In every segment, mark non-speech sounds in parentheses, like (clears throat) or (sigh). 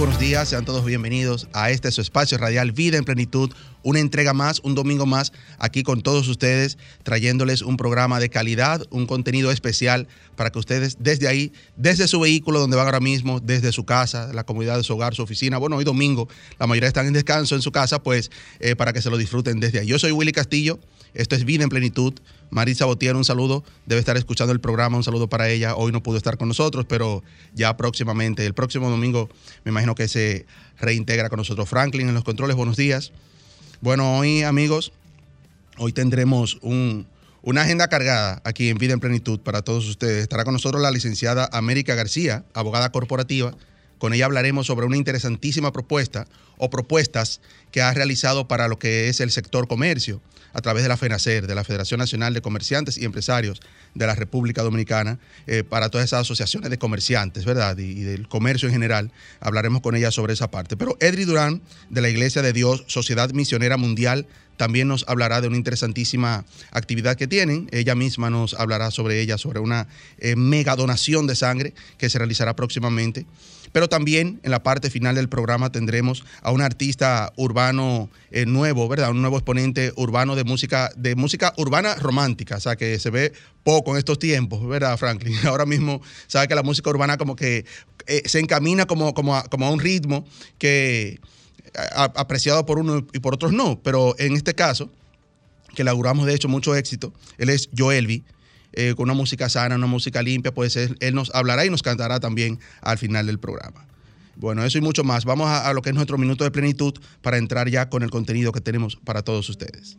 Buenos días, sean todos bienvenidos a este su espacio radial Vida en Plenitud, una entrega más, un domingo más, aquí con todos ustedes, trayéndoles un programa de calidad, un contenido especial para que ustedes desde ahí, desde su vehículo donde van ahora mismo, desde su casa, la comunidad de su hogar, su oficina, bueno, hoy domingo, la mayoría están en descanso en su casa, pues eh, para que se lo disfruten desde ahí. Yo soy Willy Castillo, esto es Vida en Plenitud. Marisa Botier, un saludo. Debe estar escuchando el programa, un saludo para ella. Hoy no pudo estar con nosotros, pero ya próximamente, el próximo domingo, me imagino que se reintegra con nosotros. Franklin en los controles, buenos días. Bueno, hoy, amigos, hoy tendremos una agenda cargada aquí en Vida en Plenitud para todos ustedes. Estará con nosotros la licenciada América García, abogada corporativa. Con ella hablaremos sobre una interesantísima propuesta o propuestas que ha realizado para lo que es el sector comercio a través de la FENACER, de la Federación Nacional de Comerciantes y Empresarios de la República Dominicana, eh, para todas esas asociaciones de comerciantes, ¿verdad? Y, del comercio en general. Hablaremos con ella sobre esa parte. Pero Edri Durán, de la Iglesia de Dios, Sociedad Misionera Mundial, también nos hablará de una interesantísima actividad que tienen. Ella misma nos hablará sobre ella, sobre una eh, mega donación de sangre que se realizará próximamente. Pero también en la parte final del programa tendremos a un artista urbano eh, nuevo, ¿verdad? Un nuevo exponente urbano de música, de música urbana romántica, o sea, que se ve poco en estos tiempos, ¿verdad, Franklin? (laughs) Ahora mismo sabe que la música urbana como que eh, se encamina como, como, a, a un ritmo que apreciado por uno y por otros no, pero en este caso, que le auguramos de hecho mucho éxito, él es Joelvi, eh, con una música sana, una música limpia, pues él, nos hablará y nos cantará también al final del programa. Bueno, eso y mucho más. Vamos a, lo que es nuestro minuto de plenitud para entrar ya con el contenido que tenemos para todos ustedes.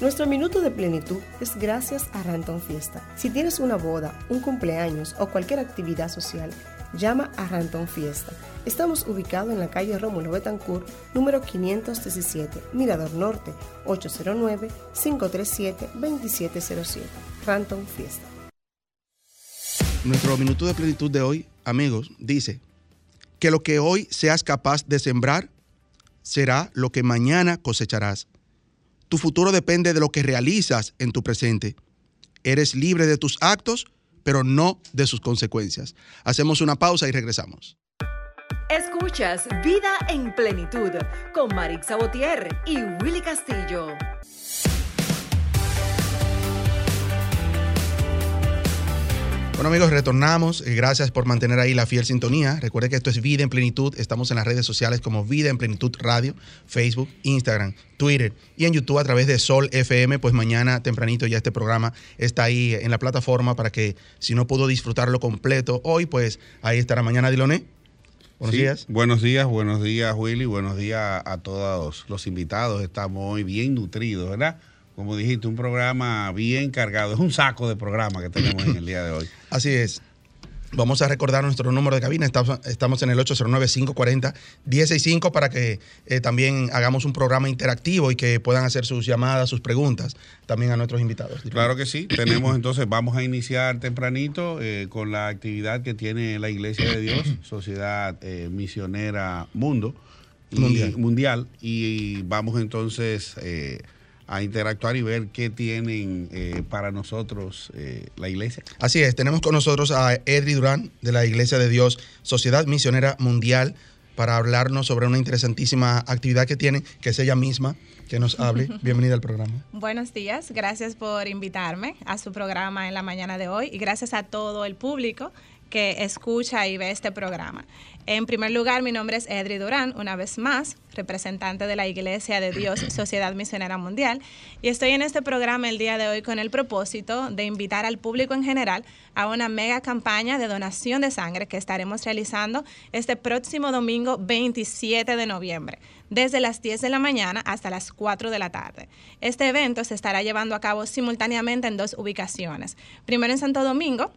Nuestro minuto de plenitud es gracias a Ranton Fiesta. Si tienes una boda, un cumpleaños o cualquier actividad social, llama a Ranton Fiesta. Estamos ubicados en la calle Rómulo Betancourt, número 517, Mirador Norte, 809-537-2707. Ranton Fiesta. Nuestro minuto de plenitud de hoy, amigos, dice que lo que hoy seas capaz de sembrar será lo que mañana cosecharás. Tu futuro depende de lo que realizas en tu presente. Eres libre de tus actos, pero no de sus consecuencias. Hacemos una pausa y regresamos. Escuchas Vida en Plenitud con Marix Sabotier y Willy Castillo. Bueno amigos, retornamos. Eh, gracias por mantener ahí la fiel sintonía. Recuerde que esto es Vida en Plenitud. Estamos en las redes sociales como Vida en Plenitud Radio, Facebook, Instagram, Twitter y en YouTube a través de Sol FM. Pues mañana tempranito ya este programa está ahí en la plataforma para que si no pudo disfrutarlo completo hoy, pues ahí estará mañana Diloné. Buenos días. Buenos días, buenos días Willy, buenos días a todos los invitados. Estamos hoy bien nutridos, ¿verdad? Como dijiste, un programa bien cargado. Es un saco de programa que tenemos en el día de hoy. (clears throat) Así es. Vamos a recordar nuestro número de cabina. Estamos, en el 809-540-165 para que eh, también hagamos un programa interactivo y que puedan hacer sus llamadas, sus preguntas también a nuestros invitados. Claro que sí. Tenemos entonces, vamos a iniciar tempranito eh, con la actividad que tiene la Iglesia de Dios, (clears throat) Sociedad eh, Misionera Mundo mundial. mundial. Y vamos entonces a interactuar y ver qué tienen eh, para nosotros eh, la iglesia. Así es, tenemos con nosotros a Edri Durán de la Iglesia de Dios, Sociedad Misionera Mundial, para hablarnos sobre una interesantísima actividad que tiene, que es ella misma, que nos hable. (laughs) Bienvenida al programa. Buenos días, gracias por invitarme a su programa en la mañana de hoy y gracias a todo el público que escucha y ve este programa. En primer lugar, mi nombre es Edri Durán, una vez más, representante de la Iglesia de Dios (clears throat) Sociedad Misionera Mundial, y estoy en este programa el día de hoy con el propósito de invitar al público en general a una mega campaña de donación de sangre que estaremos realizando este próximo domingo 27 de noviembre, desde las 10 de la mañana hasta las 4 de la tarde. Este evento se estará llevando a cabo simultáneamente en dos ubicaciones. Primero en Santo Domingo,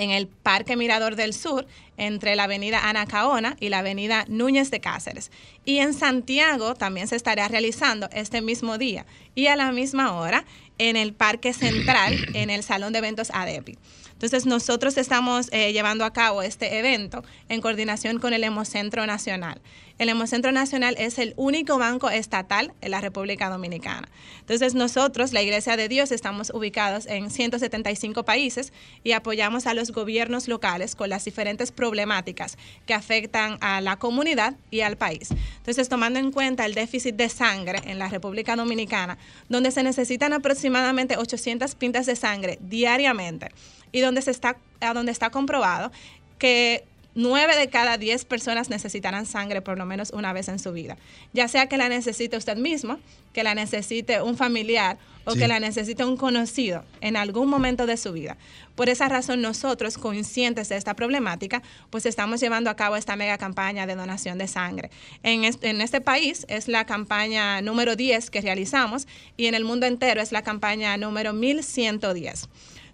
en el Parque Mirador del Sur, entre la avenida Anacaona y la avenida Núñez de Cáceres. Y en Santiago también se estará realizando este mismo día y a la misma hora en el Parque Central, en el Salón de Eventos ADEPI. Entonces, nosotros estamos eh, llevando a cabo este evento en coordinación con el Hemocentro Nacional. El Hemocentro Nacional es el único banco estatal en la República Dominicana. Entonces nosotros, la Iglesia de Dios, estamos ubicados en 175 países y apoyamos a los gobiernos locales con las diferentes problemáticas que afectan a la comunidad y al país. Entonces, tomando en cuenta el déficit de sangre en la República Dominicana, donde se necesitan aproximadamente 800 pintas de sangre diariamente y donde, se está, donde está comprobado que 9 de cada 10 personas necesitarán sangre por lo menos una vez en su vida. Ya sea que la necesite usted mismo, que la necesite un familiar o que la necesite un conocido en algún momento de su vida. Por esa razón nosotros, conscientes de esta problemática, pues estamos llevando a cabo esta mega campaña de donación de sangre. En este, en este país es la campaña número 10 que realizamos y en el mundo entero es la campaña número 1110.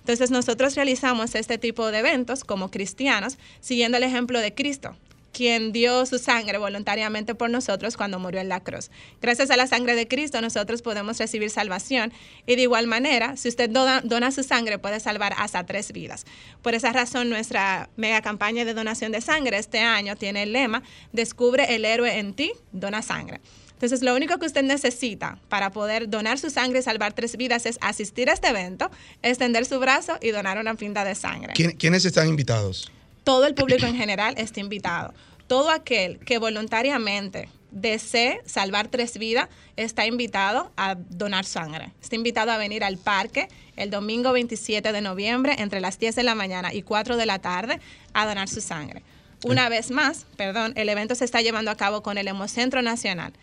Entonces nosotros realizamos este tipo de eventos como cristianos siguiendo el ejemplo de Cristo, quien dio su sangre voluntariamente por nosotros cuando murió en la cruz. Gracias a la sangre de Cristo nosotros podemos recibir salvación y de igual manera, si usted dona, su sangre puede salvar hasta tres vidas. Por esa razón nuestra mega campaña de donación de sangre este año tiene el lema Descubre el héroe en ti, dona sangre. Entonces, lo único que usted necesita para poder donar su sangre y salvar tres vidas es asistir a este evento, extender su brazo y donar una pinta de sangre. ¿Quiénes están invitados? Todo el público en general está invitado. Todo aquel que voluntariamente desee salvar tres vidas está invitado a donar sangre. Está invitado a venir al parque el domingo 27 de noviembre entre las 10 de la mañana y 4 de la tarde a donar su sangre. Una vez más, perdón, el evento se está llevando a cabo con el Hemocentro Nacional.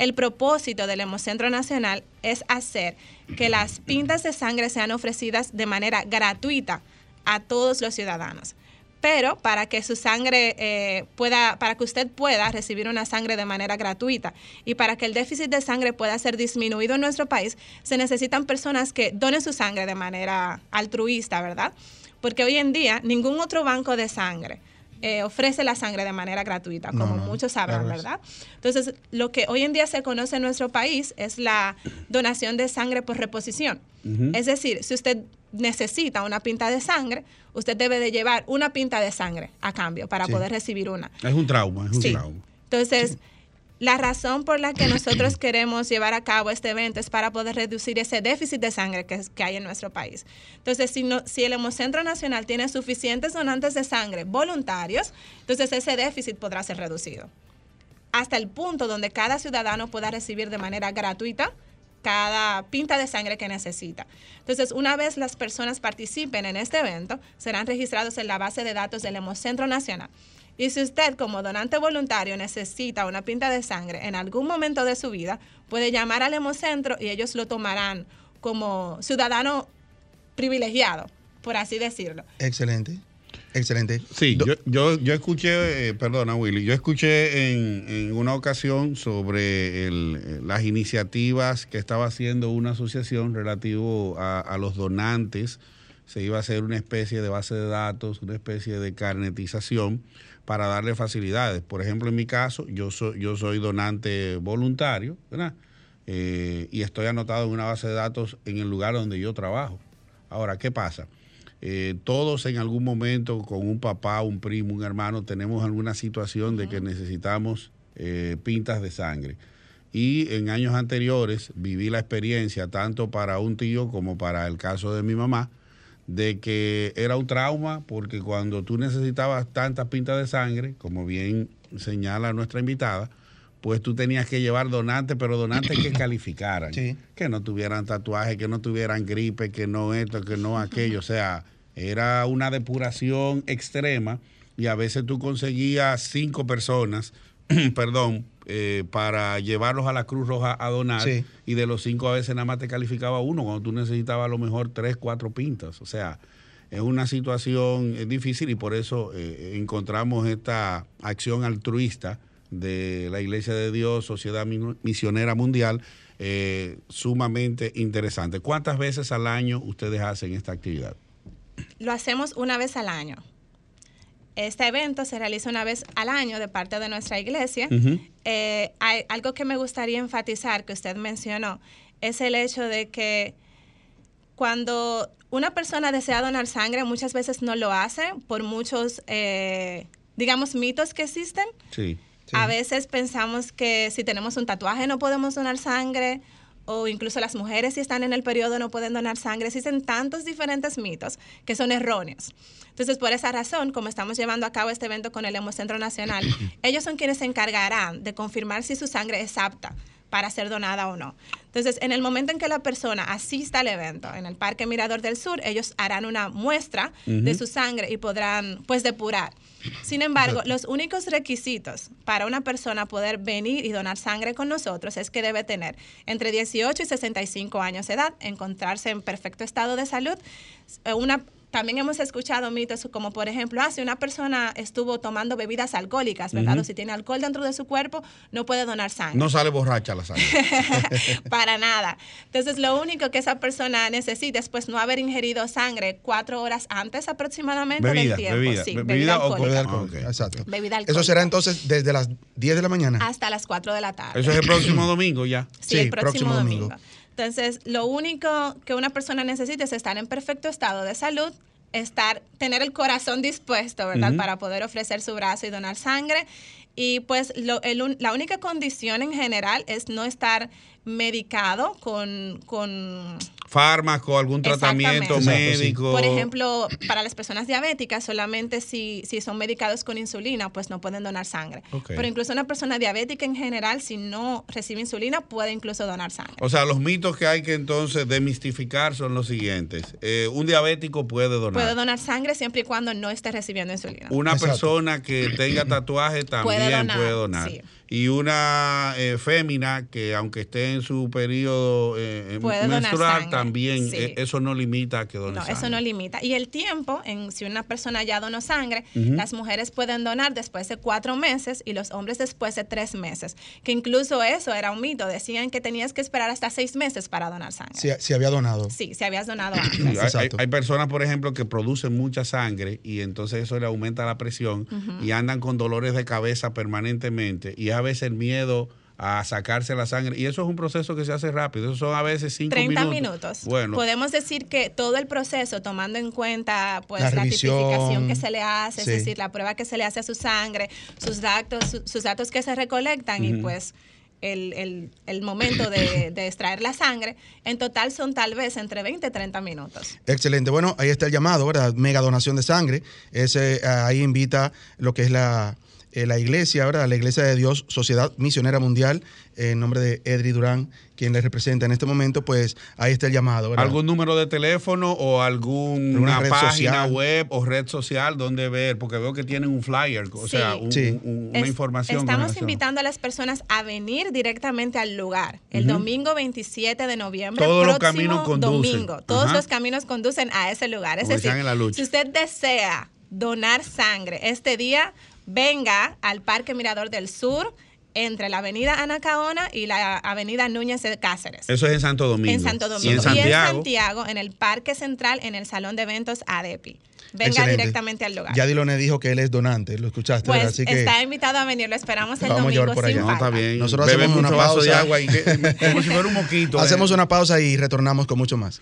El propósito del Hemocentro Nacional es hacer que las pintas de sangre sean ofrecidas de manera gratuita a todos los ciudadanos. Pero para que su sangre eh, pueda, para que usted pueda recibir una sangre de manera gratuita y para que el déficit de sangre pueda ser disminuido en nuestro país, se necesitan personas que donen su sangre de manera altruista, ¿verdad? Porque hoy en día ningún otro banco de sangre eh, ofrece la sangre de manera gratuita, como muchos sabrán, ¿verdad? Entonces, lo que hoy en día se conoce en nuestro país es la donación de sangre por reposición. Es decir, si usted necesita una pinta de sangre, usted debe de llevar una pinta de sangre a cambio para poder recibir una. Es un trauma, es un trauma. Entonces, la razón por la que nosotros (clears throat) queremos llevar a cabo este evento es para poder reducir ese déficit de sangre que, hay en nuestro país. Entonces, si, si el Hemocentro Nacional tiene suficientes donantes de sangre voluntarios, entonces ese déficit podrá ser reducido. Hasta el punto donde cada ciudadano pueda recibir de manera gratuita cada pinta de sangre que necesita. Entonces, una vez las personas participen en este evento, serán registrados en la base de datos del Hemocentro Nacional. Y si usted como donante voluntario necesita una pinta de sangre en algún momento de su vida, puede llamar al Hemocentro y ellos lo tomarán como ciudadano privilegiado, por así decirlo. Excelente. Excelente. Sí, yo, yo, escuché, eh, perdona Willy, yo escuché en, una ocasión sobre eh, las iniciativas que estaba haciendo una asociación relativo a, a, los donantes. Se iba a hacer una especie de base de datos, una especie de carnetización para darle facilidades. Por ejemplo, en mi caso, yo soy, yo soy donante voluntario, ¿verdad? Eh, y estoy anotado en una base de datos en el lugar donde yo trabajo. Ahora, ¿qué pasa? Eh, todos en algún momento con un papá, un primo, un hermano, tenemos alguna situación de que necesitamos eh, pintas de sangre. Y en años anteriores viví la experiencia, tanto para un tío como para el caso de mi mamá, de que era un trauma porque cuando tú necesitabas tantas pintas de sangre, como bien señala nuestra invitada, pues tú tenías que llevar donantes, pero donantes que (clears throat) calificaran, que no tuvieran tatuajes, que no tuvieran gripe, que no esto, que no aquello, o sea, era una depuración extrema y a veces tú conseguías cinco personas, (clears throat) perdón, eh, para llevarlos a la Cruz Roja a donar y de los cinco a veces nada más te calificaba uno cuando tú necesitabas a lo mejor tres, cuatro pintas. O sea, es una situación eh, difícil y por eso eh, encontramos esta acción altruista de la Iglesia de Dios, Sociedad Misionera Mundial, sumamente interesante. ¿Cuántas veces al año ustedes hacen esta actividad? Lo hacemos una vez al año. Este evento se realiza una vez al año de parte de nuestra iglesia. Eh, hay algo que me gustaría enfatizar que usted mencionó es el hecho de que cuando una persona desea donar sangre, muchas veces no lo hace por muchos, eh, digamos, mitos que existen. Sí. A veces pensamos que si tenemos un tatuaje no podemos donar sangre o incluso las mujeres si están en el periodo no pueden donar sangre. Existen tantos diferentes mitos que son erróneos. Entonces, por esa razón, como estamos llevando a cabo este evento con el Hemocentro Nacional, (clears throat) ellos son quienes se encargarán de confirmar si su sangre es apta para ser donada o no. Entonces, en el momento en que la persona asista al evento en el Parque Mirador del Sur, ellos harán una muestra de su sangre y podrán, pues, depurar. Sin embargo, los únicos requisitos para una persona poder venir y donar sangre con nosotros es que debe tener entre 18 y 65 años de edad, encontrarse en perfecto estado de salud, eh, una también hemos escuchado mitos como, por ejemplo, ah, si una persona estuvo tomando bebidas alcohólicas, ¿verdad? O si tiene alcohol dentro de su cuerpo, no puede donar sangre. No sale borracha la sangre. (laughs) Para nada. Entonces, lo único que esa persona necesita es pues no haber ingerido sangre cuatro horas antes aproximadamente bebida, del tiempo. Bebida, sí, bebida, bebida o alcohólica. alcohólica. Exacto. Bebida alcohólica. Eso será entonces desde las 10 de la mañana. Hasta las 4 de la tarde. Eso es el próximo domingo ya. Sí, Sí, el próximo, próximo domingo. domingo. Entonces, lo único que una persona necesita es estar en perfecto estado de salud, estar, tener el corazón dispuesto, ¿verdad? Para poder ofrecer su brazo y donar sangre. Y pues lo- el la única condición en general es no estar medicado con, con Fármaco, algún tratamiento médico. Por ejemplo, para las personas diabéticas, solamente si, si son medicados con insulina, pues no pueden donar sangre. Pero incluso una persona diabética en general, si no recibe insulina, puede incluso donar sangre. O sea, los mitos que hay que entonces demistificar son los siguientes. Eh, un diabético puede donar. Puede donar sangre siempre y cuando no esté recibiendo insulina. Una Exacto. persona que tenga tatuaje también Puede puede donar, donar. sí. Y una eh, fémina que aunque esté en su periodo eh, donar menstrual también sí. eh, eso no limita a que done No, sangre. eso no limita. Y el tiempo, en si una persona ya donó sangre, las mujeres pueden donar después de cuatro meses y los hombres después de tres meses. Que incluso eso era un mito. Decían que tenías que esperar hasta seis meses para donar sangre. Si, si había donado. Sí, si habías donado antes. hay- hay, Exacto. hay personas, por ejemplo, que producen mucha sangre y entonces eso le aumenta la presión y andan con dolores de cabeza permanentemente y a veces el miedo a sacarse la sangre y eso es un proceso que se hace rápido, eso son a veces cinco 30 minutos. minutos. Bueno, Podemos decir que todo el proceso, tomando en cuenta pues La tipificación que se le hace, sí. es decir, la prueba que se le hace a su sangre, sus datos, su- sus datos que se recolectan y pues el, el- el momento de, de extraer la sangre, en total son tal vez entre 20 y 30 minutos. Excelente. Bueno, ahí está el llamado, ¿verdad? Mega donación de sangre. Ese, ahí invita lo que es la, eh, la iglesia, ¿verdad? La Iglesia de Dios, Sociedad Misionera Mundial, en nombre de Edri Durán, quien le representa en este momento, pues ahí está el llamado, ¿verdad? algún número de teléfono o alguna página social. web o red social donde ver, porque veo que tienen un flyer, o Sí. sea, un- Sí. un- una Es- información. Estamos invitando a las personas a venir directamente al lugar. El domingo 27 de noviembre. Todos los próximo caminos conducen. Domingo. Todos Ajá. los caminos conducen a ese lugar. Es Como decir, decían en la lucha. si usted desea donar sangre este día, venga al Parque Mirador del Sur entre la avenida Anacaona y la avenida Núñez de Cáceres. Eso es en Santo Domingo. En Santo Y Domingo. en Santiago. Santiago, en el Parque Central, en el Salón de Eventos ADEPI. Venga Excelente. directamente al lugar. Ya Diloné dijo que él es donante, lo escuchaste, ¿verdad? Pues Así que está invitado a venir, lo esperamos el Vamos a domingo por sin allá. No, está falta. bien. Nosotros Bebe hacemos una vaso de pausa. agua y que- (laughs) como si fuera un moquito. ¿eh? hacemos una pausa y retornamos con mucho más.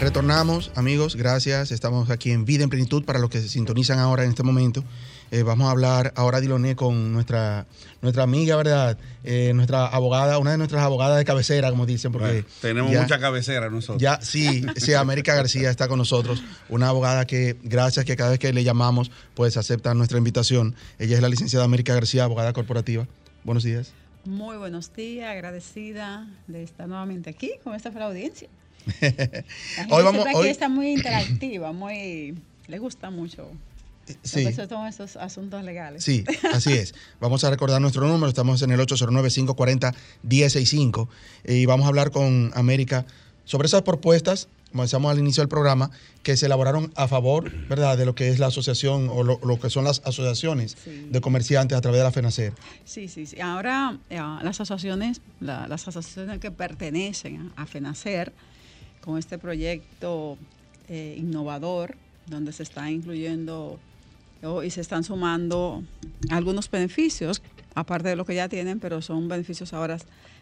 Retornamos, amigos, gracias. Estamos aquí en Vida en Plenitud para los que se sintonizan ahora en este momento. Eh, vamos a hablar ahora, Diloné, con nuestra, nuestra amiga, ¿verdad? Eh, nuestra abogada, una de nuestras abogadas de cabecera, como dicen, porque Bueno, tenemos ya- mucha cabecera nosotros. Ya, sí, (laughs) sí, América García está con nosotros, una abogada que, gracias que cada vez que le llamamos, pues acepta nuestra invitación. Ella es la licenciada América García, abogada corporativa. Buenos días. Muy buenos días, agradecida de estar nuevamente aquí con esta fue la audiencia. Hoy vamos- siempre aquí hoy- está muy interactiva, muy le gusta mucho Sí. todo estos asuntos legales. Sí, así es. Vamos a recordar nuestro número, estamos en el 809-540-1065 y vamos a hablar con América sobre esas propuestas, como decíamos al inicio del programa, que se elaboraron a favor, ¿verdad?, de lo que es la asociación o lo, lo que son las asociaciones Sí. de comerciantes a través de la FENACER. Sí, sí, sí. Ahora eh, las asociaciones, la- las asociaciones que pertenecen a FENACER, con este proyecto eh, innovador, donde se está incluyendo o- y se están sumando algunos beneficios aparte de lo que ya tienen, pero son beneficios ahora,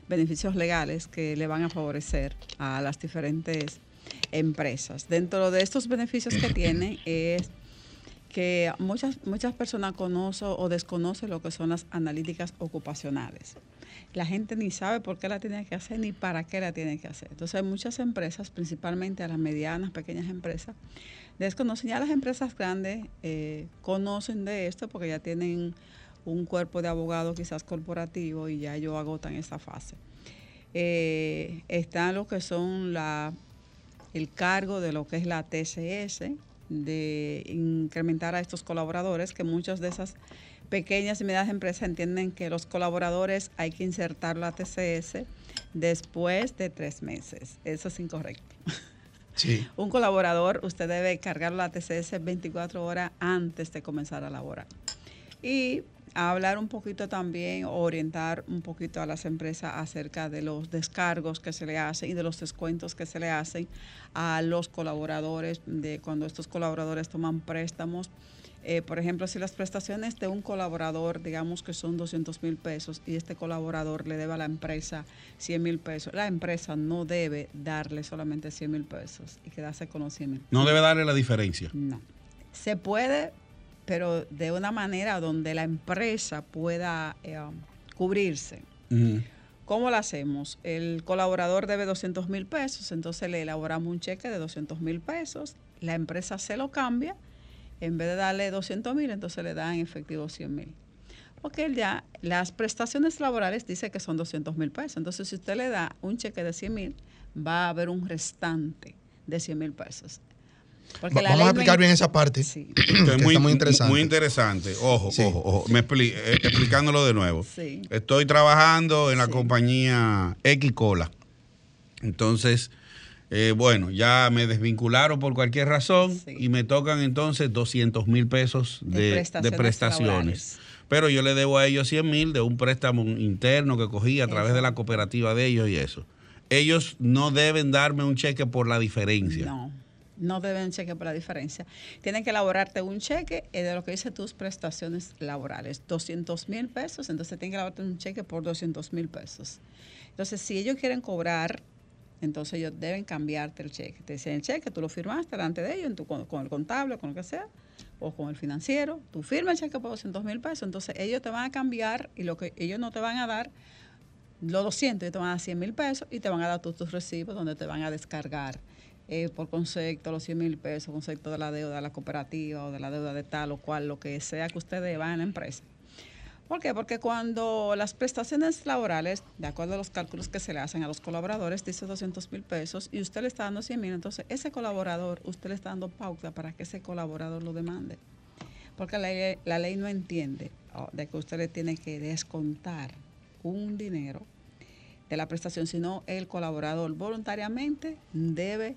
beneficios legales que le van a favorecer a las diferentes empresas. Dentro de estos beneficios que tienen (clears throat) es que muchas, muchas personas conocen o desconocen lo que son las analíticas ocupacionales. La gente ni sabe por qué la tiene que hacer ni para qué la tiene que hacer. Entonces hay muchas empresas, principalmente a las medianas, pequeñas empresas, desconocen. Ya las empresas grandes eh, conocen de esto porque ya tienen un cuerpo de abogados quizás corporativo y ya ellos agotan esa fase. Eh, están los que son la, el cargo de lo que es la TCS, de incrementar a estos colaboradores, que muchas de esas pequeñas y medianas empresas entienden que los colaboradores hay que insertar la TCS después de tres meses. Eso es incorrecto. (laughs) Sí. Un colaborador, usted debe cargar la TCS 24 horas antes de comenzar a laborar. Y hablar un poquito también, orientar un poquito a las empresas acerca de los descargos que se le hacen y de los descuentos que se le hacen a los colaboradores, de cuando estos colaboradores toman préstamos. Eh, por ejemplo, si las prestaciones de un colaborador, digamos que son 200 mil pesos y este colaborador le debe a la empresa 100 mil pesos, la empresa no debe darle solamente 100 mil pesos y quedarse con los 100 mil. No debe darle la diferencia. No. Se puede pero de una manera donde la empresa pueda eh, cubrirse. ¿Cómo lo hacemos? El colaborador debe 200 mil pesos, entonces le elaboramos un cheque de 200 mil pesos, la empresa se lo cambia, en vez de darle 200 mil, entonces le da en efectivo 100 mil. Porque ya las prestaciones laborales dice que son 200 mil pesos, entonces si usted le da un cheque de 100 mil, va a haber un restante de 100 mil pesos. Vamos a explicar bien esa parte. Sí. (clears throat) muy, muy, interesante. Muy interesante. Ojo, ojo, ojo. Me eh, explicándolo de nuevo. Estoy trabajando en la compañía X Cola. Entonces, eh, bueno, ya me desvincularon por cualquier razón y me tocan entonces 200 mil pesos de, prestaciones. Pero yo le debo a ellos 100 mil de un préstamo interno que cogí a través de la cooperativa de ellos y eso. Ellos no deben darme un cheque por la diferencia. No no deben cheque por la diferencia. Tienen que elaborarte un cheque eh, de lo que dice tus prestaciones laborales. 200 mil pesos, entonces tienen que elaborarte un cheque por 200 mil pesos. Entonces, si ellos quieren cobrar, entonces ellos deben cambiarte el cheque. Te dicen el cheque, tú lo firmaste delante de ellos, con, el contable, con lo que sea, o con el financiero. Tú firmas el cheque por 200 mil pesos, entonces ellos te van a cambiar y lo que ellos no te van a dar los 200, ellos te van a dar 100 mil pesos y te van a dar tus recibos donde te van a descargar eh, por concepto, los 100 mil pesos, concepto de la deuda de la cooperativa o de la deuda de tal o cual, lo que sea que usted deba en la empresa. ¿Por qué? Porque cuando las prestaciones laborales, de acuerdo a los cálculos que se le hacen a los colaboradores, dice 200 mil pesos y usted le está dando 100 mil, entonces ese colaborador, usted le está dando pauta para que ese colaborador lo demande. Porque la ley, la ley no entiende oh, de que usted le tiene que descontar un dinero de la prestación, sino el colaborador voluntariamente debe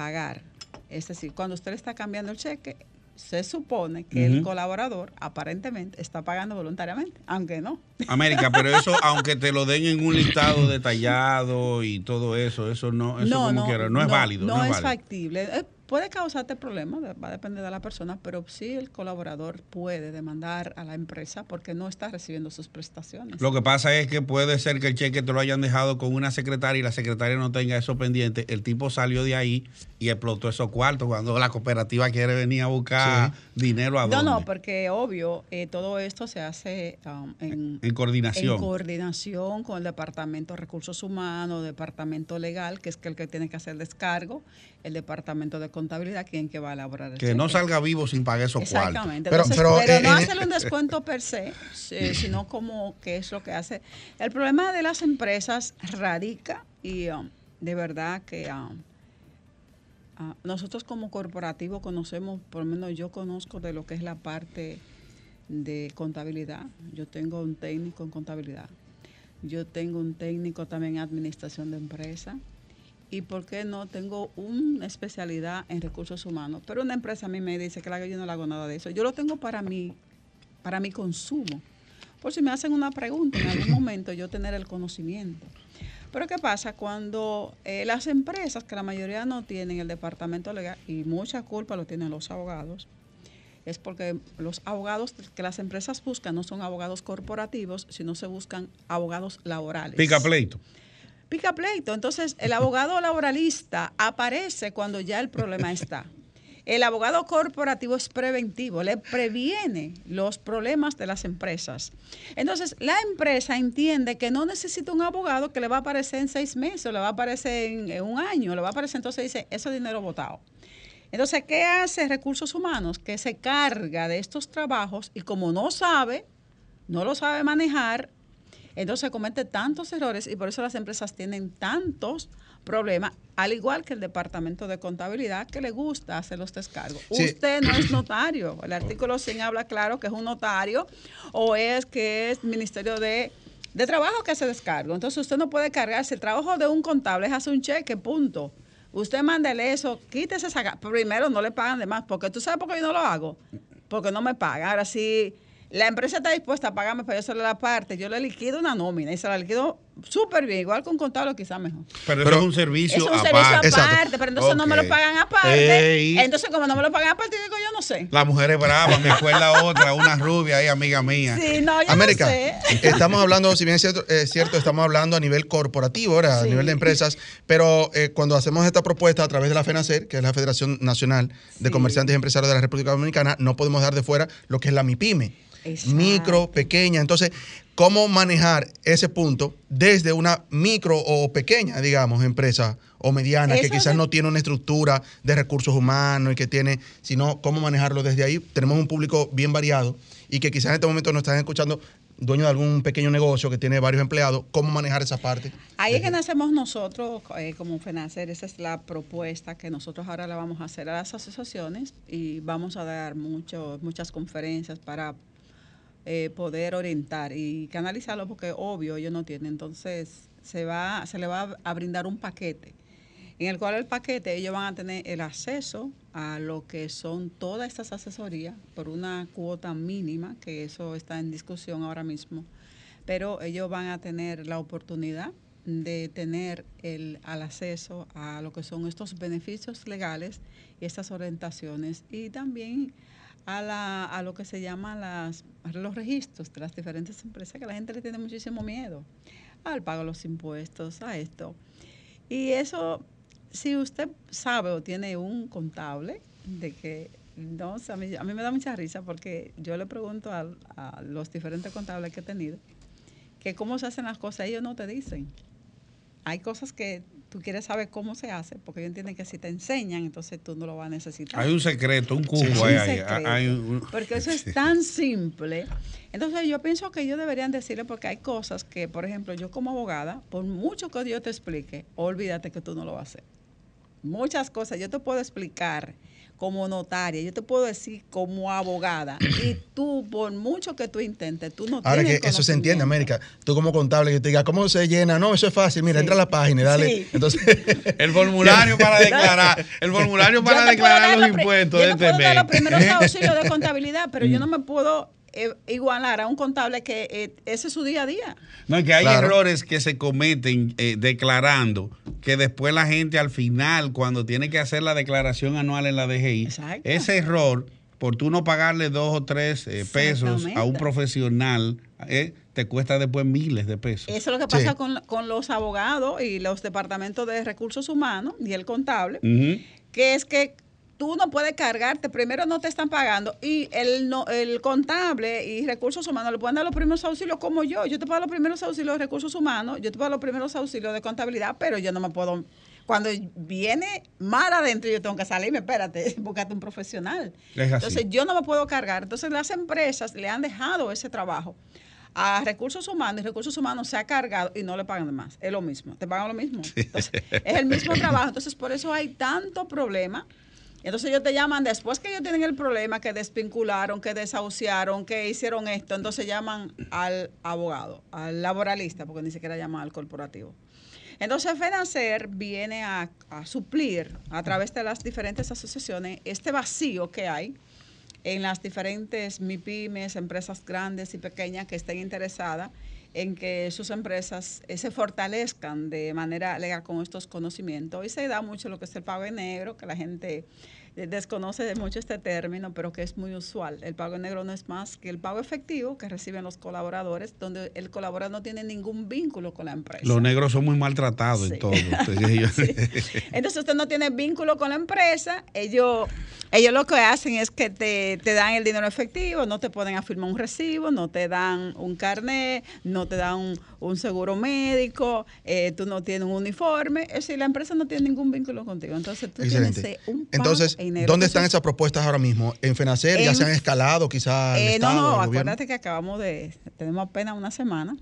pagar. Es decir, cuando usted está cambiando el cheque, se supone que el colaborador aparentemente está pagando voluntariamente, aunque no. América, pero (laughs) eso, aunque te lo den en un listado detallado y todo eso, eso no, eso como quiera, no, es válido. No, es, factible puede causarte problemas, va a depender de la persona, pero sí el colaborador puede demandar a la empresa porque no está recibiendo sus prestaciones. Lo que pasa es que puede ser que el cheque te lo hayan dejado con una secretaria y la secretaria no tenga eso pendiente. El tipo salió de ahí y explotó esos cuartos cuando la cooperativa quiere venir a buscar dinero a dónde. No, no, porque obvio, eh, todo esto se hace um, en, en, coordinación. En coordinación con el Departamento de Recursos Humanos, Departamento Legal, que es el que tiene que hacer descargo, el Departamento de contabilidad quien que va a elaborar el Que no salga vivo sin pagar esos Exactamente. Pero, pero, no hacerle un descuento per se, sino como que es lo que hace. El problema de las empresas radica y um, de verdad que um, uh, nosotros como corporativo conocemos, por lo menos yo conozco de lo que es la parte de contabilidad. Yo tengo un técnico en contabilidad. Yo tengo un técnico también en administración de empresa y por qué no tengo una especialidad en recursos humanos. Pero una empresa a mí me dice que yo no le hago nada de eso. Yo lo tengo para mí, para mi consumo. Por si me hacen una pregunta en algún momento, yo tener el conocimiento. Pero ¿qué pasa cuando eh, las empresas, que la mayoría no tienen el departamento legal, y mucha culpa lo tienen los abogados, es porque los abogados que las empresas buscan no son abogados corporativos, sino se buscan abogados laborales. Pica pleito. Pica pleito. Entonces, el abogado laboralista aparece cuando ya el problema está. El abogado corporativo es preventivo, le previene los problemas de las empresas. Entonces, la empresa entiende que no necesita un abogado que le va a aparecer en seis meses, o le va a aparecer en, un año, le va a aparecer, entonces dice, ese dinero votado. Entonces, ¿qué hace recursos humanos? Que se carga de estos trabajos y como no sabe, no lo sabe manejar, entonces comete tantos errores y por eso las empresas tienen tantos problemas, al igual que el departamento de contabilidad que le gusta hacer los descargos. Usted no es notario. El artículo 100 habla claro que es un notario o es que es ministerio de, trabajo que hace descargo. Entonces usted no puede cargarse. El trabajo de un contable es hacer un cheque, punto. Usted mándele eso, quítese esa... Primero no le pagan de más, porque tú sabes por qué yo no lo hago. Porque no me pagan. Ahora sí la empresa está dispuesta a pagarme para yo hacerle la parte, yo le liquido una nómina y se la liquido súper bien, igual con contable quizás mejor. Pero, eso es un servicio es un servicio aparte, pero entonces no me lo pagan aparte. Entonces como no me lo pagan aparte, digo yo no sé. La mujer es brava, me acuerda otra, una rubia ahí, amiga mía. Sí, no, yo América, no sé. estamos hablando, si bien es cierto, cierto estamos hablando a nivel corporativo ahora, a nivel de empresas, pero eh, cuando hacemos esta propuesta a través de la FENACER, que es la Federación Nacional de Comerciantes y Empresarios de la República Dominicana, no podemos dar de fuera lo que es la MIPYME micro, pequeña. Entonces, ¿cómo manejar ese punto desde una micro o pequeña, digamos, empresa o mediana, que quizás no tiene una estructura de recursos humanos y que tiene, sino cómo manejarlo desde ahí? Tenemos un público bien variado y que quizás en este momento nos están escuchando dueño de algún pequeño negocio que tiene varios empleados, ¿cómo manejar esa parte? Ahí es que nacemos nosotros eh, como FENACER, esa es la propuesta que nosotros ahora la vamos a hacer a las asociaciones y vamos a dar mucho, muchas conferencias para eh, poder orientar y canalizarlo porque obvio ellos no tienen. Entonces se, va, se le va a brindar un paquete en el cual el paquete ellos van a tener el acceso a lo que son todas estas asesorías por una cuota mínima, que eso está en discusión ahora mismo, pero ellos van a tener la oportunidad de tener el al acceso a lo que son estos beneficios legales y estas orientaciones y también a, la, a lo que se llama las, los registros de las diferentes empresas, que la gente le tiene muchísimo miedo al pago de los impuestos, a esto. Y eso, si usted sabe o tiene un contable, de que, no, a, mí, a mí me da mucha risa porque yo le pregunto a, a los diferentes contables que he tenido, que cómo se hacen las cosas, ellos no te dicen. Hay cosas que tú quieres saber cómo se hace, porque ellos entienden que si te enseñan, entonces tú no lo vas a necesitar. Hay un secreto, un cubo ahí. Porque eso es (laughs) tan simple. Entonces yo pienso que ellos deberían decirle, porque hay cosas que, por ejemplo, yo como abogada, por mucho que yo te explique, olvídate que tú no lo vas a hacer. Muchas cosas yo te puedo explicar como notaria, yo te puedo decir como abogada, y tú, por mucho que tú intentes, tú no Ahora que eso se entiende, América, tú como contable, yo te diga, ¿cómo se llena? No, eso es fácil, mira, entra a la página y dale. Entonces, (laughs) el formulario para (laughs) declarar, el formulario para declarar los impuestos de este mes. los primeros (laughs) auxilios de contabilidad, pero yo no me puedo eh, igualar a un contable que eh, ese es su día a día. No, es que hay errores que se cometen eh, declarando que después la gente al final, cuando tiene que hacer la declaración anual en la DGI, ese error, por tú no pagarle dos o tres pesos a un profesional, te cuesta después miles de pesos. Eso es lo que pasa con, con, los abogados y los departamentos de recursos humanos y el contable, que es que tú no puedes cargarte, primero no te están pagando y el, el contable y recursos humanos le pueden dar los primeros auxilios como yo. Yo te pago los primeros auxilios de recursos humanos, yo te pago los primeros auxilios de contabilidad, pero yo no me puedo... Cuando viene mal adentro, yo tengo que salirme, espérate, (laughs) búscate un profesional. Entonces yo no me puedo cargar. Entonces las empresas le han dejado ese trabajo a recursos humanos y recursos humanos se ha cargado y no le pagan más. Es lo mismo, te pagan lo mismo. Entonces, es el mismo trabajo. Entonces, por eso hay tanto problema entonces ellos te llaman después que ellos tienen el problema, que desvincularon, que desahuciaron, que hicieron esto, entonces llaman al abogado, al laboralista, porque ni siquiera llaman al corporativo. Entonces FENACER viene a, suplir a través de las diferentes asociaciones este vacío que hay en las diferentes MIPIMES, empresas grandes y pequeñas que estén interesadas en que sus empresas eh, se fortalezcan de manera legal con estos conocimientos. Hoy se da mucho lo que es el pago en negro, que la gente desconoce mucho este término, pero que es muy usual. El pago en negro no es más que el pago efectivo que reciben los colaboradores, donde el colaborador no tiene ningún vínculo con la empresa. Los negros son muy maltratados en todo. (laughs) Entonces usted no tiene vínculo con la empresa, ellos, ellos lo que hacen es que te, te dan el dinero efectivo, no te pueden a firmar un recibo, no te dan un carnet, no te dan un, seguro médico, eh, tú no tienes un uniforme, es decir, la empresa no tiene ningún vínculo contigo. Entonces tú tienes un pago Entonces, ¿Dónde están esas propuestas ahora mismo? ¿En FENACER? ¿Ya se han escalado quizás? Eh, no, no, acuérdate que acabamos de, tenemos apenas una semana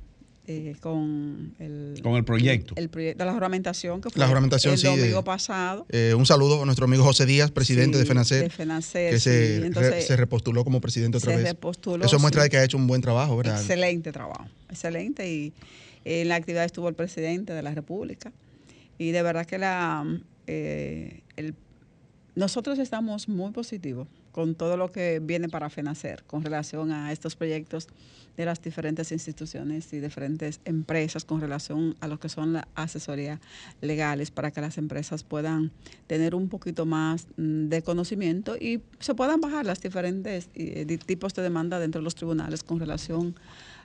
eh, con el, con el proyecto. El, proyecto de la juramentación que fue la juramentación, el sí, domingo pasado. Eh, un saludo a nuestro amigo José Díaz, presidente de FENACER. De FENACER que se, se, repostuló como presidente otra se vez. Repostuló, Eso muestra de que ha hecho un buen trabajo, ¿verdad? Excelente trabajo, excelente. Y en la actividad estuvo el presidente de la República. Y de verdad que la, el nosotros estamos muy positivos con todo lo que viene para FENACER con relación a estos proyectos de las diferentes instituciones y diferentes empresas con relación a lo que son las asesorías legales para que las empresas puedan tener un poquito más mm, de conocimiento y se puedan bajar las diferentes eh, tipos de demanda dentro de los tribunales con relación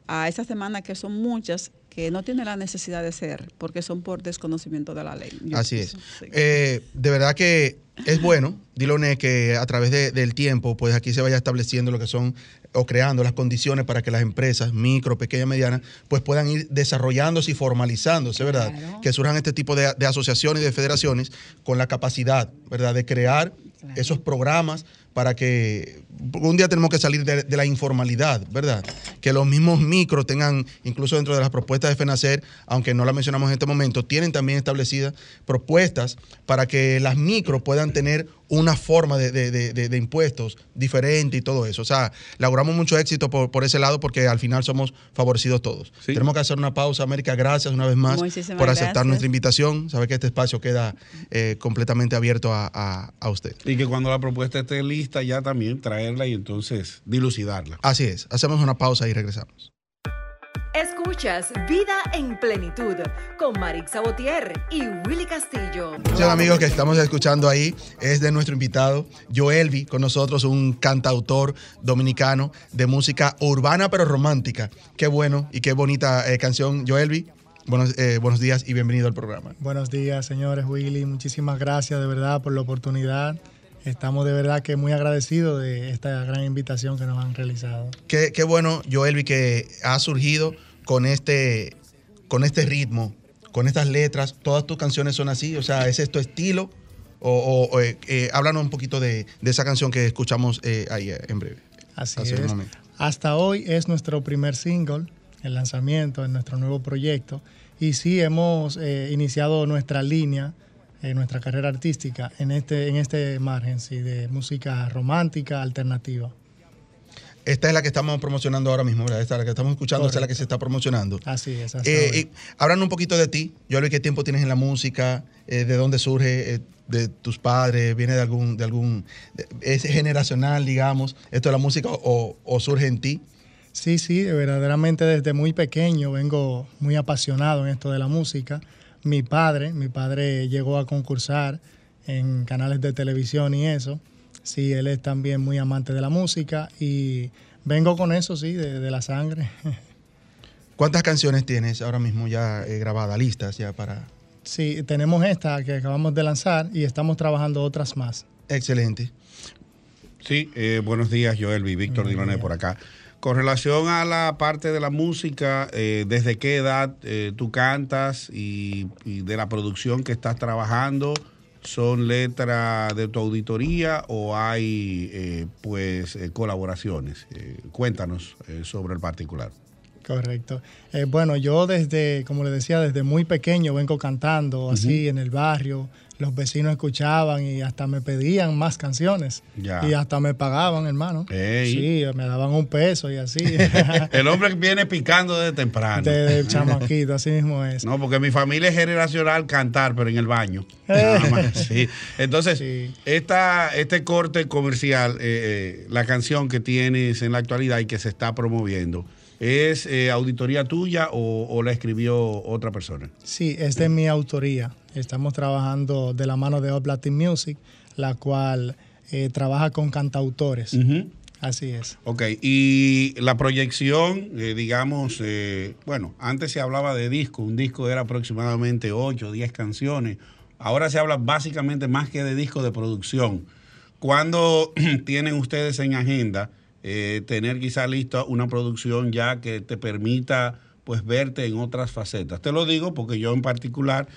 a estas demandas que son muchas que no tienen la necesidad de ser porque son por desconocimiento de la ley. Así es. Eh, de verdad que es bueno, Diloné, que a través del tiempo, pues aquí se vaya estableciendo lo que son o creando las condiciones para que las empresas, micro, pequeñas, medianas, pues puedan ir desarrollándose y formalizándose, ¿verdad? Que surjan este tipo de, asociaciones y de federaciones con la capacidad, ¿verdad?, de crear esos programas para que un día tenemos que salir de, la informalidad, ¿verdad? Que los mismos micros tengan, incluso dentro de las propuestas de FENACER, aunque no las mencionamos en este momento, tienen también establecidas propuestas para que las micros puedan tener una forma de, impuestos diferente y todo eso. O sea, logramos mucho éxito por, ese lado porque al final somos favorecidos todos. Tenemos que hacer una pausa, América. Gracias una vez más por aceptar nuestra invitación. Sabe que este espacio queda eh, completamente abierto a, usted. Y que cuando la propuesta esté lista ya también traerla y entonces dilucidarla. Así es. Hacemos una pausa y regresamos. Escuchas Vida en Plenitud con Marix Sabotier y Willy Castillo. Muchos amigos que estamos escuchando ahí es de nuestro invitado Joelvi, con nosotros un cantautor dominicano de música urbana pero romántica. Qué bueno y qué bonita eh, canción, Joelvi. Buenos, eh, buenos días y bienvenido al programa. Buenos días, señores Willy. Muchísimas gracias de verdad por la oportunidad Estamos de verdad que muy agradecidos de esta gran invitación que nos han realizado. Qué, qué bueno, Joelvi, que ha surgido con este, con este ritmo, con estas letras. Todas tus canciones son así, o sea, ¿ese es tu estilo? O, eh, eh, háblanos un poquito de, esa canción que escuchamos eh, ahí en breve. Así es. Hasta hoy es nuestro primer single, el lanzamiento de nuestro nuevo proyecto. Y sí, hemos iniciado nuestra línea nuestra carrera artística en este, en este margen sí, de música romántica alternativa. Esta es la que estamos promocionando ahora mismo, ¿verdad? Esta es la que estamos escuchando, esta es la que se está promocionando. Así es. Eh, un poquito de ti. Yo qué tiempo tienes en la música, eh, de dónde surge, eh, de tus padres, viene de algún, de algún, es generacional, digamos, esto de la música o, o surge en ti. Sí, sí, verdaderamente desde muy pequeño vengo muy apasionado en esto de la música mi padre, mi padre llegó a concursar en canales de televisión y eso. Sí, él es también muy amante de la música y vengo con eso, sí, de, la sangre. (laughs) ¿Cuántas canciones tienes ahora mismo ya eh, grabadas, listas ya para...? Sí, tenemos esta que acabamos de lanzar y estamos trabajando otras más. Excelente. Sí, eh, buenos días, Joel y Víctor Diloné por acá. Con relación a la parte de la música, eh, ¿desde qué edad eh, tú cantas y, de la producción que estás trabajando? ¿Son letras de tu auditoría o hay eh, pues colaboraciones? cuéntanos sobre el particular. Correcto. bueno, yo desde, como le decía, desde muy pequeño vengo cantando así en el barrio, los vecinos escuchaban y hasta me pedían más canciones. Y hasta me pagaban, hermano. Sí, me daban un peso y así. (laughs) el hombre viene picando desde temprano. Desde chamaquito, así mismo es. No, porque mi familia es generacional cantar, pero en el baño. (laughs) Nada más, sí. Entonces, esta, este corte comercial, eh, eh, la canción que tienes en la actualidad y que se está promoviendo, ¿Es eh, auditoría tuya o, la escribió otra persona? Sí, es mi autoría. Estamos trabajando de la mano de Up Latin Music, la cual eh, trabaja con cantautores. Así es. Ok, y la proyección, eh, digamos, bueno, antes se hablaba de disco, un disco era aproximadamente 8 o 10 canciones, ahora se habla básicamente más que de disco de producción. ¿Cuándo (clears throat) tienen ustedes en agenda? Eh, tener quizá lista una producción ya que te permita pues verte en otras facetas. Te lo digo porque yo en particular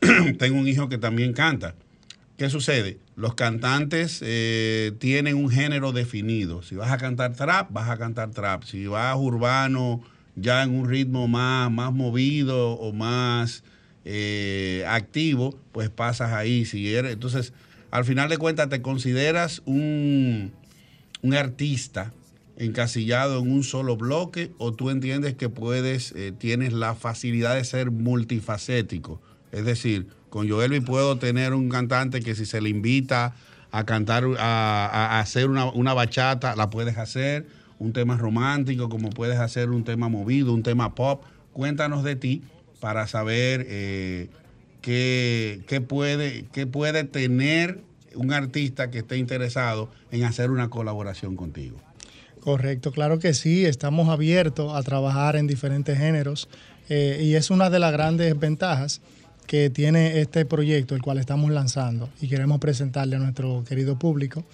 (clears throat) tengo un hijo que también canta. ¿Qué sucede? Los cantantes eh, tienen un género definido. Si vas a cantar trap, vas a cantar trap. Si vas urbano, ya en un ritmo más, más movido o más eh, activo, pues pasas ahí. Si entonces, al final de cuentas, te consideras un, un artista encasillado en un solo bloque o tú entiendes que puedes, eh, tienes la facilidad de ser multifacético. Es decir, con Joelvi puedo tener un cantante que si se le invita a cantar, a, hacer una, bachata, la puedes hacer, un tema romántico, como puedes hacer un tema movido, un tema pop. Cuéntanos de ti para saber eh, qué, qué, puede, qué puede tener un artista que esté interesado en hacer una colaboración contigo. Correcto, claro que sí, estamos abiertos a trabajar en diferentes géneros eh, y es una de las grandes ventajas que tiene este proyecto, el cual estamos lanzando y queremos presentarle a nuestro querido público.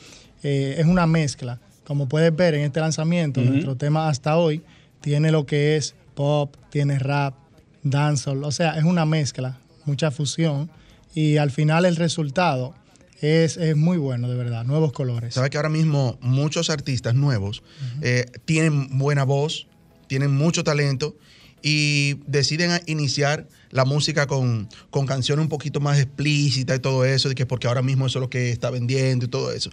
Eh, es una mezcla, como puedes ver en este lanzamiento, nuestro tema hasta hoy tiene lo que es pop, tiene rap, dancehall, o sea, es una mezcla, mucha fusión y al final el resultado es, muy bueno, de verdad, nuevos colores. Sabes que ahora mismo muchos artistas nuevos eh, tienen buena voz, tienen mucho talento y deciden iniciar la música con, canciones un poquito más explícitas y todo eso, de que porque ahora mismo eso es lo que está vendiendo y todo eso.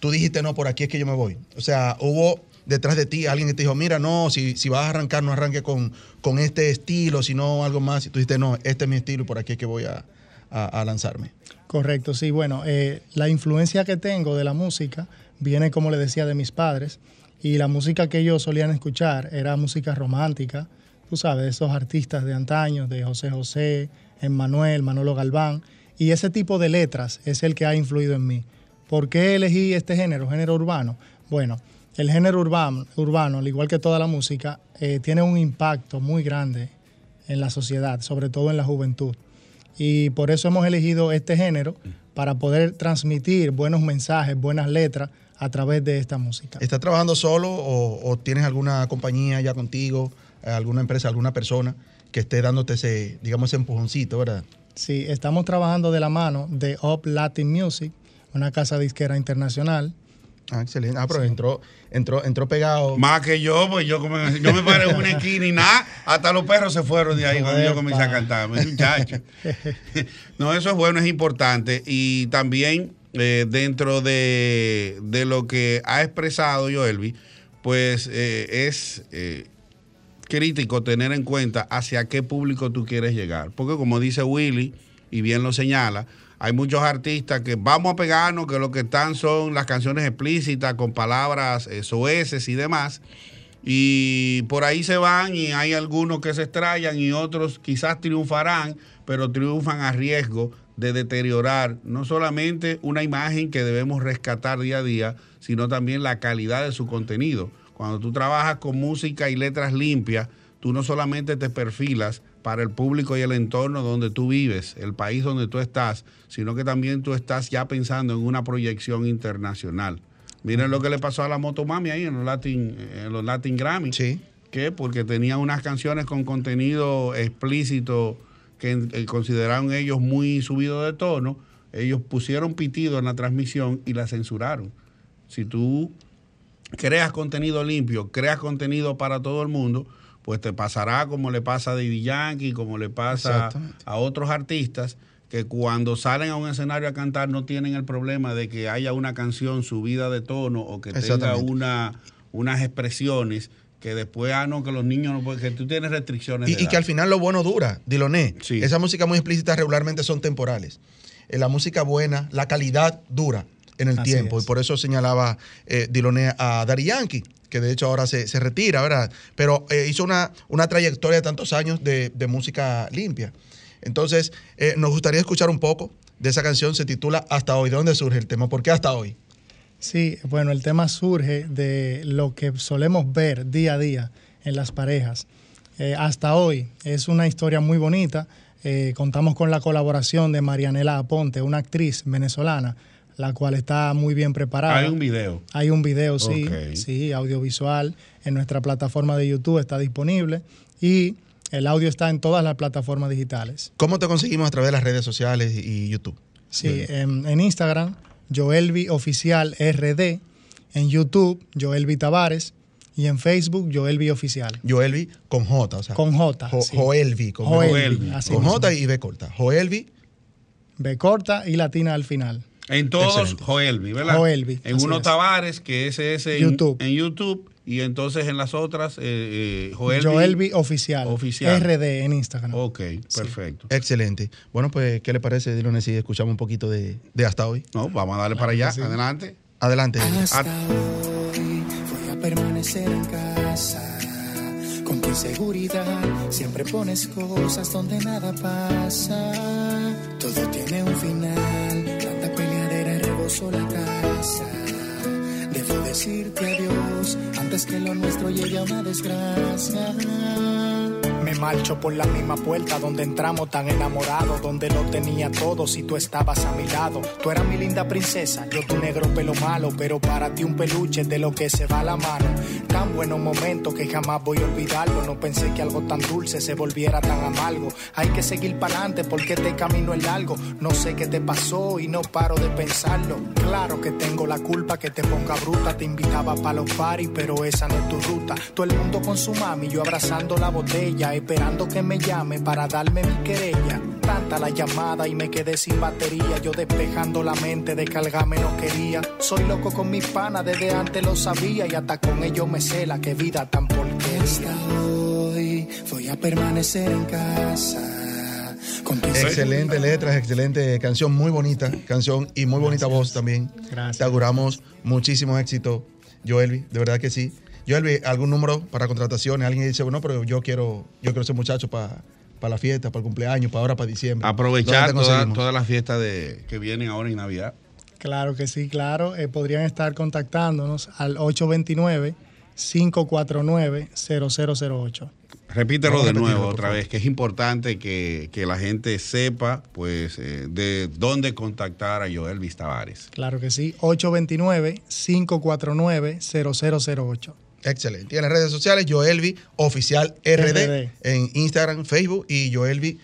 Tú dijiste, no, por aquí es que yo me voy. O sea, hubo detrás de ti alguien que te dijo, mira, no, si, si vas a arrancar, no arranque con, con este estilo, sino algo más. Y tú dijiste, no, este es mi estilo y por aquí es que voy a, a, lanzarme. Correcto, sí. Bueno, eh, la influencia que tengo de la música viene, como le decía, de mis padres. Y la música que ellos solían escuchar era música romántica, tú sabes, esos artistas de antaño, de José José, Emmanuel, Manolo Galván. Y ese tipo de letras es el que ha influido en mí. ¿Por qué elegí este género, género urbano? Bueno, el género urbano, urbano al igual que toda la música, eh, tiene un impacto muy grande en la sociedad, sobre todo en la juventud y por eso hemos elegido este género para poder transmitir buenos mensajes, buenas letras a través de esta música. ¿Estás trabajando solo o, tienes alguna compañía ya contigo, eh, alguna empresa, alguna persona que esté dándote ese, digamos, ese empujoncito, verdad? Sí, estamos trabajando de la mano de Up Latin Music, una casa disquera internacional Ah, excelente. Ah, pero entró, entró, entró pegado. Más que yo, pues yo, como, yo me paré en una esquina y nada, hasta los perros se fueron de ahí cuando yo comencé a cantar. Muchacho. No, eso es bueno, es importante. Y también eh, dentro de, lo que ha expresado Joelvi, pues eh, es eh, crítico tener en cuenta hacia qué público tú quieres llegar. Porque como dice Willy, y bien lo señala, hay muchos artistas que vamos a pegarnos, que lo que están son las canciones explícitas con palabras eh, soeces y demás. Y por ahí se van y hay algunos que se estrellan y otros quizás triunfarán, pero triunfan a riesgo de deteriorar no solamente una imagen que debemos rescatar día a día, sino también la calidad de su contenido. Cuando tú trabajas con música y letras limpias, tú no solamente te perfilas para el público y el entorno donde tú vives, el país donde tú estás, sino que también tú estás ya pensando en una proyección internacional. Miren lo que le pasó a la Motomami ahí en los Latin, en los Latin Grammy. Sí. Que porque tenía unas canciones con contenido explícito que eh, consideraron ellos muy subido de tono, ellos pusieron pitido en la transmisión y la censuraron. Si tú creas contenido limpio, creas contenido para todo el mundo, pues te pasará como le pasa a Didi Yankee, como le pasa a otros artistas que cuando salen a un escenario a cantar no tienen el problema de que haya una canción subida de tono o que tenga una, unas expresiones que después, ah, no, que los niños no pueden, que tú tienes restricciones. Y, que al final lo bueno dura, Diloné. Sí. Esa música muy explícita regularmente son temporales. En la música buena, la calidad dura en el tiempo. Y por eso señalaba eh, Diloné a Dari Yankee que de hecho ahora se, retira, ¿verdad? Pero eh, hizo una, una trayectoria de tantos años de, música limpia. Entonces, eh, nos gustaría escuchar un poco de esa canción, se titula Hasta hoy. ¿De dónde surge el tema? ¿Por qué hasta hoy? Sí, bueno, el tema surge de lo que solemos ver día a día en las parejas. Eh, hasta hoy es una historia muy bonita. contamos con la colaboración de Marianela Aponte, una actriz venezolana la cual está muy bien preparada. Hay un video. Hay un video, sí, sí, audiovisual. En nuestra plataforma de YouTube está disponible y el audio está en todas las plataformas digitales. ¿Cómo te conseguimos a través de las redes sociales y YouTube? Sí, en, Instagram, Joelvi Oficial RD, en YouTube, Joelvi Tavares, y en Facebook, Joelvi Oficial. Joelvi con J, o sea. Con J. Joelvi. Con, Joelvi, con J y B corta. Joelvi. B corta y latina al final. En todos, Joelvi, ¿verdad? Joelvi. En uno Tavares, que ese es en YouTube. en YouTube. Y entonces en las otras, eh, eh Joelvi, Joelvi oficial, oficial. RD en Instagram. Ok, perfecto. Excelente. Bueno, pues, ¿qué le parece, Dilones, si escuchamos un poquito de, hasta hoy? No, vamos a darle para allá. Adelante. Adelante. Hasta hoy voy a permanecer en casa. Con tu inseguridad siempre pones cosas donde nada pasa. Todo tiene un final sola casa. Decirte adiós antes que lo nuestro llegue a una desgracia. Me marcho por la misma puerta donde entramos tan enamorados, donde lo tenía todo si tú estabas a mi lado. Tú eras mi linda princesa, yo tu negro pelo malo, pero para ti un peluche de lo que se va la mano. Tan buenos momentos que jamás voy a olvidarlo. No pensé que algo tan dulce se volviera tan amargo. Hay que seguir para adelante porque este camino es largo. No sé qué te pasó y no paro de pensarlo. Claro que tengo la culpa que te ponga bruta. Te invitaba para los paris, pero esa no es tu ruta. Todo el mundo con su mami, yo abrazando la botella esperando que me llame para darme mi querella. Tanta la llamada y me quedé sin batería. Yo despejando la mente, de cargarme no quería. Soy loco con mis panas, desde antes lo sabía y hasta con ellos me cela. Qué vida tan porquería. Hoy voy a permanecer en casa. Excelente letras, excelente canción, muy bonita canción y muy bonita voz también. Gracias. Te auguramos muchísimo éxito, Joelvi, de verdad que sí. Yo algún número para contrataciones, alguien dice, bueno, pero yo quiero, yo quiero ser muchacho para la fiesta, para el cumpleaños, para ahora, para diciembre. Aprovechar todas las fiestas de, que vienen ahora en Navidad. Claro que sí, claro. Eh, podrían estar contactándonos al 829-549-0008. Repítelo de nuevo otra vez, que es importante que, la gente sepa pues eh, de dónde contactar a Joel Vistavares. Claro que sí, 829-549-0008. Excelente. Y en las redes sociales, Joelvi Oficial RD, en Instagram, Facebook y Joelvi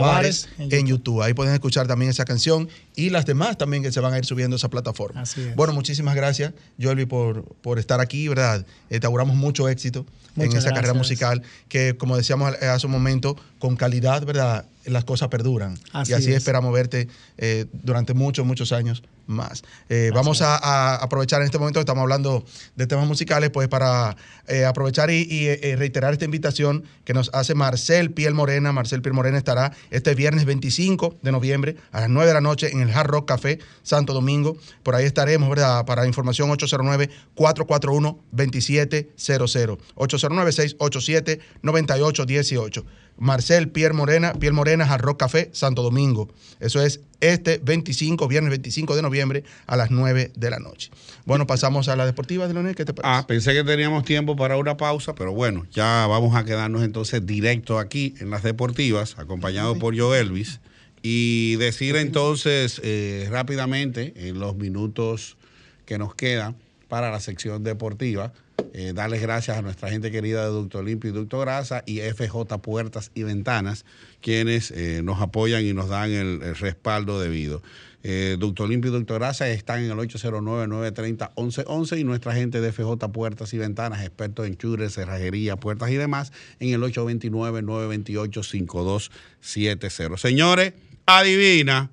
Tavares, en, YouTube. Ahí pueden escuchar también esa canción y las demás también que se van a ir subiendo a esa plataforma. Bueno, muchísimas gracias, Joelvi, por, por estar aquí, ¿verdad? Eh, te auguramos mucho éxito en esa carrera musical que, como decíamos hace un momento, con calidad, ¿verdad? Las cosas perduran. y así esperamos verte eh, durante muchos, muchos años más. Eh, vamos a, aprovechar en este momento que estamos hablando de temas musicales, pues para eh, aprovechar y, reiterar esta invitación que nos hace Marcel Piel Morena. Marcel Piel Morena estará este viernes 25 de noviembre a las 9 de la noche en el Hard Rock Café Santo Domingo. Por ahí estaremos, ¿verdad? Para información 809-441-2700. 809-687-9818. Marcel Piel Morena, Piel Morena, Jarro Café, Santo Domingo. Eso es este 25, viernes 25 de noviembre a las 9 de la noche. Bueno, pasamos a la deportiva, Leonel, ¿qué te parece? Ah, pensé que teníamos tiempo para una pausa, pero bueno, ya vamos a quedarnos entonces directo aquí en las deportivas, acompañado por Joe Elvis. Y decir entonces eh, rápidamente, en los minutos que nos quedan para la sección deportiva, eh, darles gracias a nuestra gente querida de Ducto Limpio y Ducto Grasa y FJ Puertas y Ventanas, quienes eh, nos apoyan y nos dan el, respaldo debido. Eh, Ducto Limpio y Ducto Grasa están en el 809-930-1111 y nuestra gente de FJ Puertas y Ventanas, expertos en chures, cerrajería, puertas y demás, en el 829-928-5270. Señores, adivina,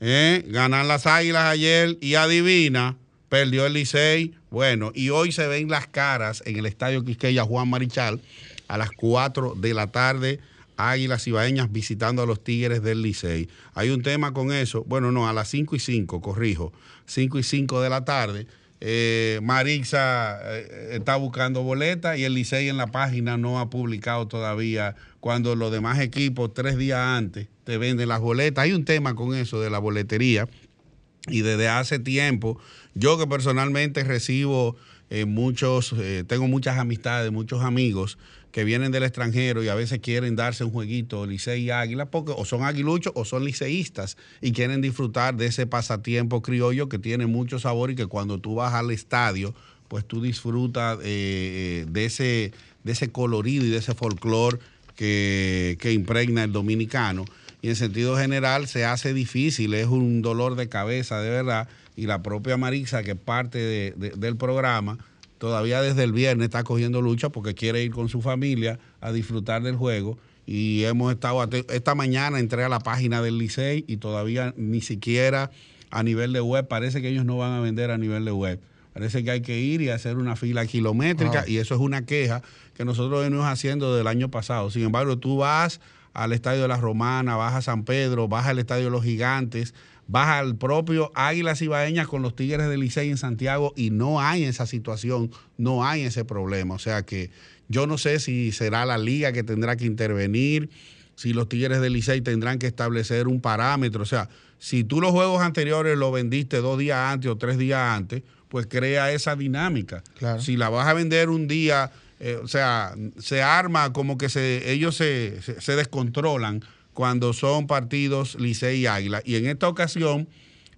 ganan las águilas ayer y adivina perdió el Licey. Bueno, y hoy se ven las caras en el Estadio Quisqueya Juan Marichal a las 4 de la tarde. Águilas Ibaeñas visitando a los Tigres del Licey. Hay un tema con eso. Bueno, no, a las 5 y 5, corrijo. 5 y 5 de la tarde. eh, Marixa eh, está buscando boletas y el Licey en la página no ha publicado todavía cuando los demás equipos tres días antes te venden las boletas. Hay un tema con eso de la boletería y desde hace tiempo, yo que personalmente recibo eh, muchos, tengo muchas amistades, muchos amigos que vienen del extranjero y a veces quieren darse un jueguito Licey y Águila, porque o son aguiluchos o son liceístas y quieren disfrutar de ese pasatiempo criollo que tiene mucho sabor y que cuando tú vas al estadio, pues tú disfrutas eh, de, ese, de ese colorido y de ese folclore que, impregna el dominicano. Y en sentido general se hace difícil, es un dolor de cabeza de verdad. Y la propia Marisa, que es parte del programa, todavía desde el viernes está cogiendo lucha porque quiere ir con su familia a disfrutar del juego. Y hemos estado, esta mañana entré a la página del Licey y todavía ni siquiera a nivel de web, parece que ellos no van a vender a nivel de web. Parece que hay que ir y hacer una fila kilométrica y eso es una queja que nosotros venimos haciendo del año pasado. Sin embargo, tú vas al Estadio de la Romana, vas a San Pedro, vas al Estadio de los Gigantes, baja al propio Águilas Ibaeñas con los Tigres del Licey en Santiago y no hay esa situación, no hay ese problema. O sea que yo no sé si será la liga que tendrá que intervenir, si los Tigres del Licey tendrán que establecer un parámetro. O sea, si tú los juegos anteriores los vendiste dos días antes o tres días antes, pues crea esa dinámica. Si la vas a vender un día, eh, o sea, se arma como que se, ellos se, se descontrolan cuando son partidos Licey y Águila. Y en esta ocasión,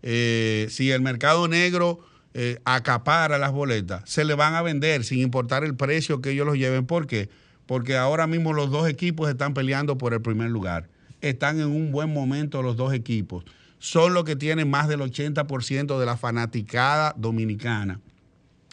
eh, si el mercado negro eh, acapara las boletas, se le van a vender sin importar el precio que ellos los lleven. ¿Por qué? Porque ahora mismo los dos equipos están peleando por el primer lugar. Están en un buen momento los dos equipos. Son los que tienen más del 80% de la fanaticada dominicana.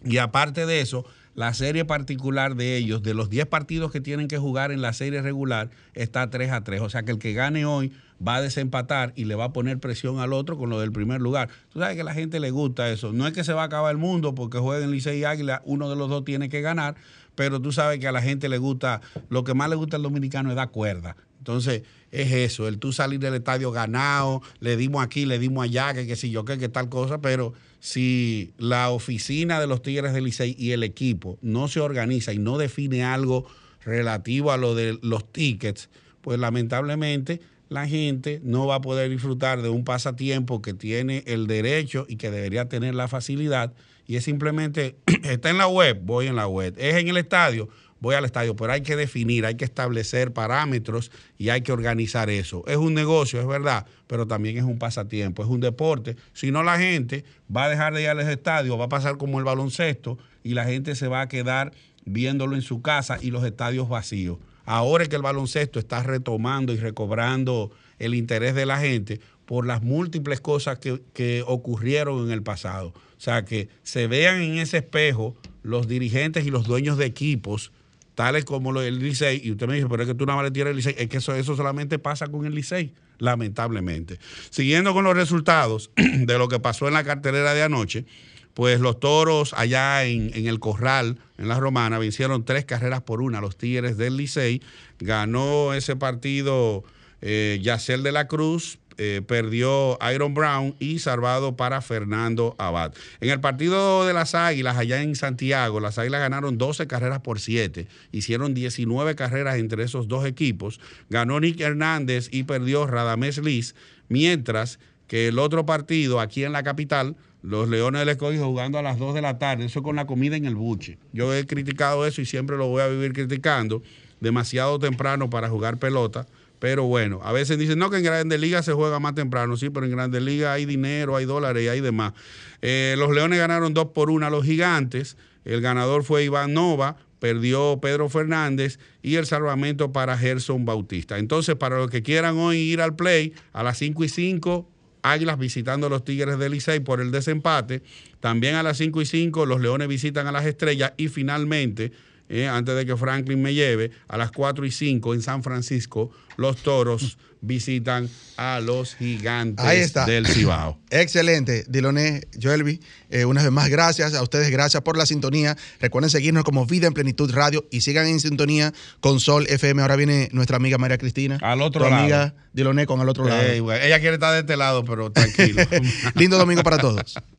Y aparte de eso, la serie particular de ellos, de los 10 partidos que tienen que jugar en la serie regular, está 3 a 3. O sea que el que gane hoy va a desempatar y le va a poner presión al otro con lo del primer lugar. Tú sabes que a la gente le gusta eso. No es que se va a acabar el mundo porque jueguen Licey y Águila, uno de los dos tiene que ganar, pero tú sabes que a la gente le gusta, lo que más le gusta al dominicano es dar cuerda. Entonces, es eso, el tú salir del estadio ganado, le dimos aquí, le dimos allá, que sé yo, qué, que tal cosa, pero si la oficina de los Tigres del Licey y el equipo no se organiza y no define algo relativo a lo de los tickets, pues lamentablemente la gente no va a poder disfrutar de un pasatiempo que tiene el derecho y que debería tener la facilidad. Y es simplemente, (clears throat) está en la web, voy en la web. Es en el estadio, voy al estadio, pero hay que definir, hay que establecer parámetros y hay que organizar eso. Es un negocio, es verdad, pero también es un pasatiempo, es un deporte. Si no, la gente va a dejar de ir al estadio, va a pasar como el baloncesto y la gente se va a quedar viéndolo en su casa y los estadios vacíos. Ahora que el baloncesto está retomando y recobrando el interés de la gente por las múltiples cosas que, que ocurrieron en el pasado. O sea, que se vean en ese espejo los dirigentes y los dueños de equipos tales como del Licey, y usted me dice, pero es que tú nada más le tiras el Licey, es que eso, eso solamente pasa con el Licey, lamentablemente. Siguiendo con los resultados (clears throat) de lo que pasó en la cartelera de anoche, pues los toros allá en, el Corral, en la Romana, vencieron tres carreras por una los Tigres del Licey. Ganó ese partido eh, Yacel de la Cruz, eh, perdió Iron Brown y salvado para Fernando Abad. En el partido de las Águilas, allá en Santiago, las Águilas ganaron 12 carreras por 7. Hicieron 19 carreras entre esos dos equipos. Ganó Nick Hernández y perdió Radamés Liz, mientras que el otro partido aquí en la capital, los Leones del Escogido jugando a las 2 de la tarde, eso con la comida en el buche. Yo he criticado eso y siempre lo voy a vivir criticando. Demasiado temprano para jugar pelota pero bueno, a veces dicen, no, que en Grandes Ligas se juega más temprano, sí, pero en Grandes Ligas hay dinero, hay dólares y hay demás. Eh, los Leones ganaron dos por una a los Gigantes. El ganador fue Iván Nova, perdió Pedro Fernández y el salvamento para Gerson Bautista. Entonces, para los que quieran hoy ir al play, a las 5 y 5, Águilas visitando a los Tigres del Licey por el desempate. También a las 5 y 5, los Leones visitan a las Estrellas y finalmente eh, antes de que Franklin me lleve, a las 4 y 5 en San Francisco, los toros (laughs) visitan a los gigantes del Cibao. (clears throat) Excelente, Diloné, Joelvi. Eh, una vez más, gracias a ustedes, gracias por la sintonía. Recuerden seguirnos como Vida en Plenitud Radio y sigan en sintonía con Sol FM. Ahora viene nuestra amiga María Cristina. Al otro lado. amiga Diloné con al otro lado. ella quiere estar de este lado, pero tranquilo. (laughs) Lindo domingo para todos. (laughs)